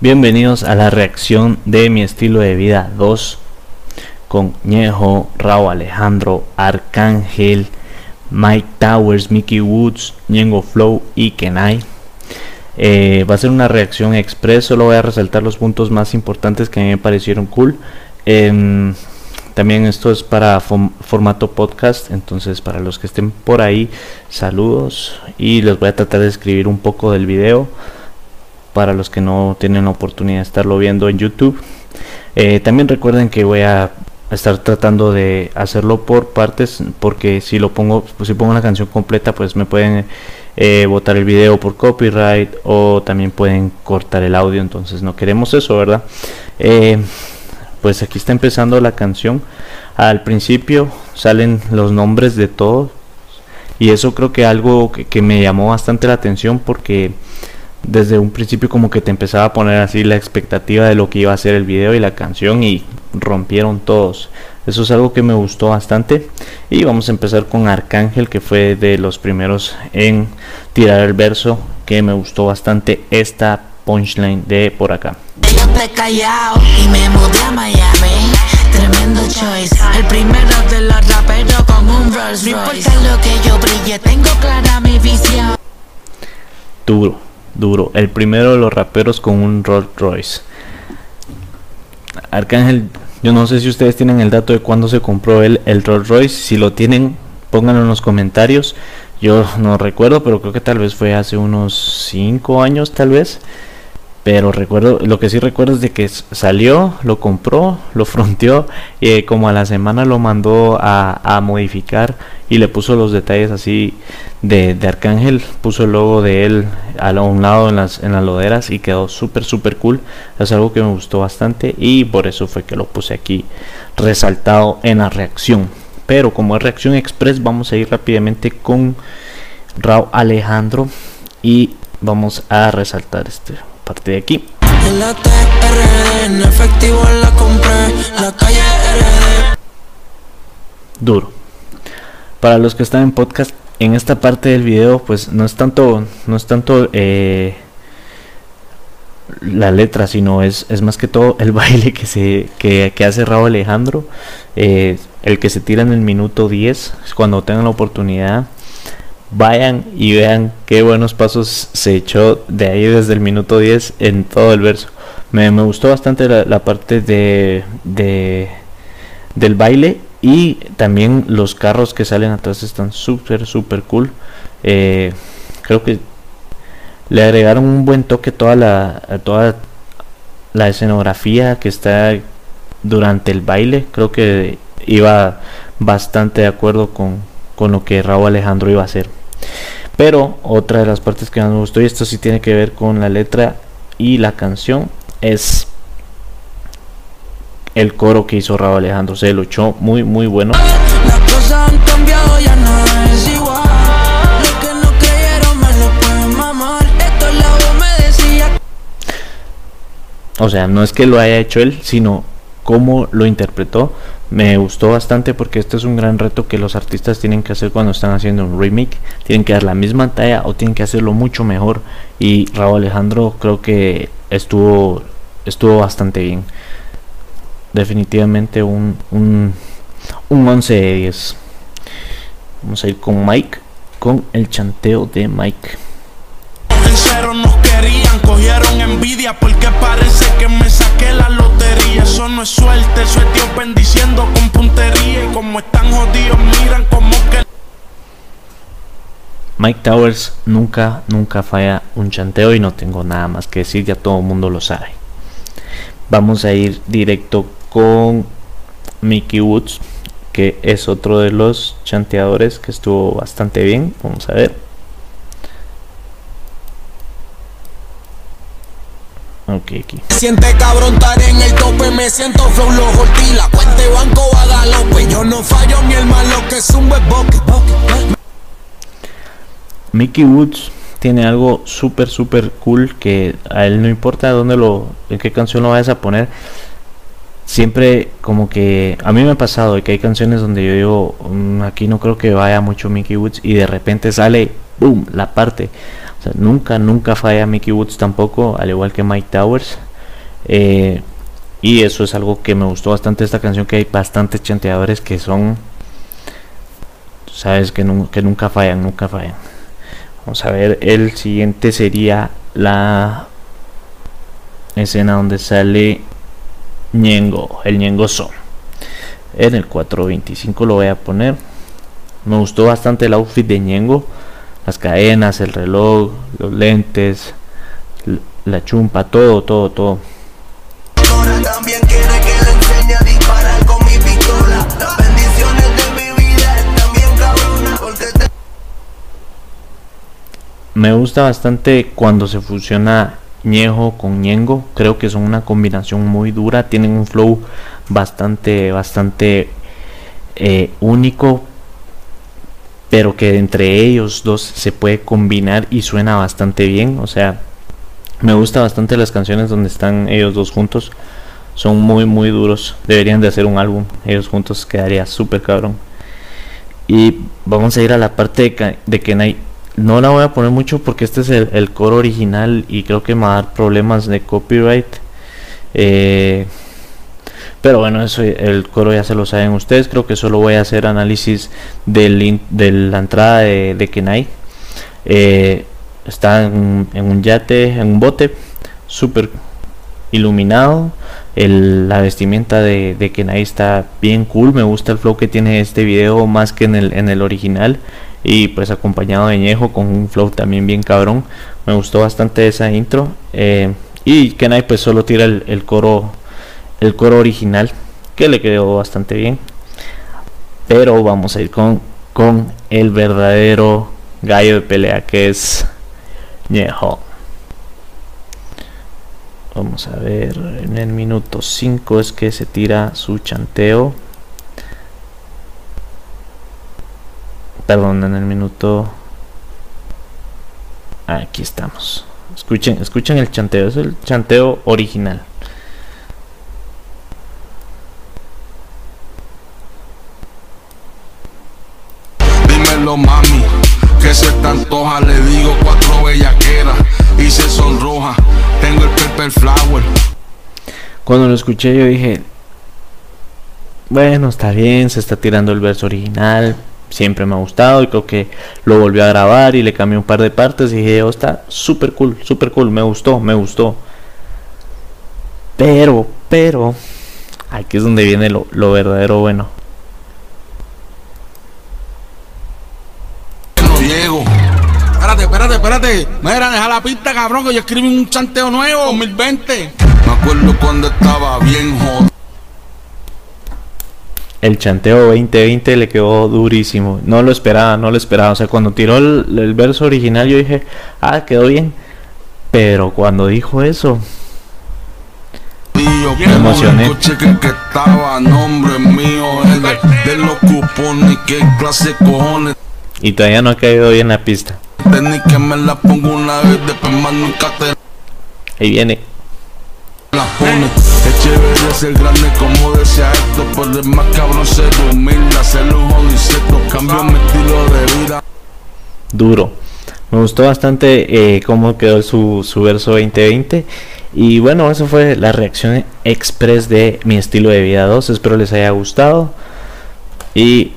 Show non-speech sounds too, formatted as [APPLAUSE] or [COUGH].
Bienvenidos a la reacción de mi estilo de vida 2 con Ñejo, Raúl Alejandro, Arcángel, Mike Towers, Mickey Woods, Ñengo Flow y Kenai. Eh, va a ser una reacción express, solo voy a resaltar los puntos más importantes que a mí me parecieron cool. Em, también esto es para formato podcast, entonces para los que estén por ahí, saludos y les voy a tratar de escribir un poco del video para los que no tienen la oportunidad de estarlo viendo en YouTube. Eh, también recuerden que voy a estar tratando de hacerlo por partes porque si lo pongo, pues si pongo la canción completa, pues me pueden eh, botar el video por copyright o también pueden cortar el audio, entonces no queremos eso, ¿verdad? Eh, pues aquí está empezando la canción. Al principio salen los nombres de todos y eso creo que algo que, me llamó bastante la atención porque desde un principio como que te empezaba a poner así la expectativa de lo que iba a ser el video y la canción y rompieron todos. Eso es algo que me gustó bastante. Y vamos a empezar con Arcángel, que fue de los primeros en tirar el verso, que me gustó bastante esta punchline de por acá. Yo te callado y me mudé a Miami. Tremendo choice. El primero de los raperos con un Rolls Royce. No importa lo que yo brille, tengo clara mi visión. Duro, duro. El primero de los raperos con un Rolls Royce. Arcángel, yo no sé si ustedes tienen el dato de cuándo se compró él el Rolls Royce. Si lo tienen, pónganlo en los comentarios. Yo no recuerdo, pero creo que tal vez fue hace unos 5 años, tal vez. Pero recuerdo, lo que sí recuerdo es de que salió, lo compró, lo fronteó y eh, como a la semana lo mandó a, a modificar y le puso los detalles así de, de Arcángel, puso el logo de él a un lado en las, en las loderas y quedó súper súper cool. Es algo que me gustó bastante y por eso fue que lo puse aquí resaltado en la reacción. Pero como es reacción express vamos a ir rápidamente con Raúl Alejandro y vamos a resaltar esta parte de aquí. Duro. Para los que están en podcast, en esta parte del video, pues no es tanto, no es tanto eh, la letra, sino es, es más que todo el [LAUGHS] baile que se que, que hace Raúl Alejandro, eh, el que se tira en el minuto 10, cuando tengan la oportunidad. Vayan y vean qué buenos pasos se echó de ahí desde el minuto 10 en todo el verso. Me, me gustó bastante la, parte de, de, del baile y también los carros que salen atrás están súper súper cool. Eh, creo que le agregaron un buen toque toda la a toda la escenografía que está durante el baile. Creo que iba bastante de acuerdo con, con lo que Raúl Alejandro iba a hacer pero otra de las partes que más me gustó y esto sí tiene que ver con la letra y la canción es el coro que hizo Raúl Alejandro se lo echó muy muy bueno Las cosas han cambiado, ya nada es igual. Los que no creyeron me lo pueden mamar. Esto la voz me decía. O sea, no es que lo haya hecho él, sino cómo lo interpretó. Me gustó bastante porque este es un gran reto que los artistas tienen que hacer cuando están haciendo un remake. Tienen que dar la misma talla o tienen que hacerlo mucho mejor. Y Raúl Alejandro creo que estuvo, estuvo bastante bien. Definitivamente un, un, un 11 de 10. Vamos a ir con Mike, con el chanteo de Mike. Cogieron envidia porque parece que me saqué la lotería. Eso no es suerte, eso es Dios bendiciendo con puntería. Y como están jodidos, miran como que. Mike Towers nunca, nunca falla un chanteo y no tengo nada más que decir, ya todo el mundo lo sabe. Vamos a ir directo con Mickey Woods, que es otro de los chanteadores que estuvo bastante bien. Vamos a ver. Ok, aquí. Siente cabrón estar en el tope, me siento flow los la cuente banco a galope. Yo no fallo ni el malo que es un boque. Mickey Woods tiene algo súper súper cool que a él no importa dónde lo en qué canción lo vayas a poner siempre como que a mí me ha pasado de que hay canciones donde yo digo "Mm, aquí no creo que vaya mucho Mickey Woods y de repente sale boom la parte nunca nunca falla Mickey Woods tampoco al igual que Mike Towers Eh, y eso es algo que me gustó bastante esta canción que hay bastantes chanteadores que son sabes que, que nunca fallan nunca fallan vamos a ver el siguiente sería la escena donde sale Ñengo, el Ñengoso. En el 425 lo voy a poner. Me gustó bastante el outfit de Ñengo. Las cadenas, el reloj, los lentes, la chumpa, todo, todo, todo. Me gusta bastante cuando se fusiona Ñejo con Ñengo. Creo que son una combinación muy dura. Tienen un flow bastante, bastante eh, único. Pero que entre ellos dos se puede combinar y suena bastante bien. O sea, me gusta bastante las canciones donde están ellos dos juntos. Son muy, muy duros. Deberían de hacer un álbum. Ellos juntos quedaría súper cabrón. Y vamos a ir a la parte de, de Kenai. No la voy a poner mucho porque este es el, el coro original y creo que me va a dar problemas de copyright. Eh, pero bueno, eso el coro ya se lo saben ustedes. Creo que solo voy a hacer análisis del de la entrada de, Kenai. Eh, está en, un yate, en un bote, súper iluminado. La vestimenta de, de Kenai está bien cool. Me gusta el flow que tiene este video más que en el, en el original. Y pues acompañado de Ñejo con un flow también bien cabrón. Me gustó bastante esa intro. eh, y Kenai pues solo tira el, el coro el coro original que le quedó bastante bien. Pero vamos a ir con, con el verdadero gallo de pelea que es Ñejo. Vamos a ver, en el minuto 5 es que se tira su chanteo. Perdón, en el minuto... Aquí estamos. Escuchen, escuchen el chanteo, es el chanteo original. Mami, que se te antoja, le digo cuatro bellaqueras y se sonroja. Tengo el pepper flower. Cuando lo escuché yo dije, bueno, está bien, se está tirando el verso original, siempre me ha gustado y creo que lo volvió a grabar y le cambió un par de partes y dije, oh, está súper cool, súper cool, me gustó, me gustó. Pero, pero, aquí es donde viene lo, lo verdadero bueno. Espérate. Mira, deja la pista, cabrón, que yo escribí un chanteo nuevo, 2020. Me acuerdo cuando estaba bien jodido. El chanteo 2020 le quedó durísimo. No lo esperaba, no lo esperaba. O sea, cuando tiró el, el verso original yo dije, ah, quedó bien. Pero cuando dijo eso, Me emocioné. cheque que estaba a nombre mío. el De, los cupones, qué clase de cojones. y todavía no ha caído bien la pista. Que me la pongo una vez, después más nunca te Ahí viene. la pone. Es chévere ser grande como desea esto, pero es más cabrón ser humilde, hacer un jodicito. Cambio mi estilo de vida. duro. Me gustó bastante eh, cómo quedó su, su verso 2020. Y bueno, eso fue la reacción express de mi estilo de vida 2. Espero les haya gustado. Y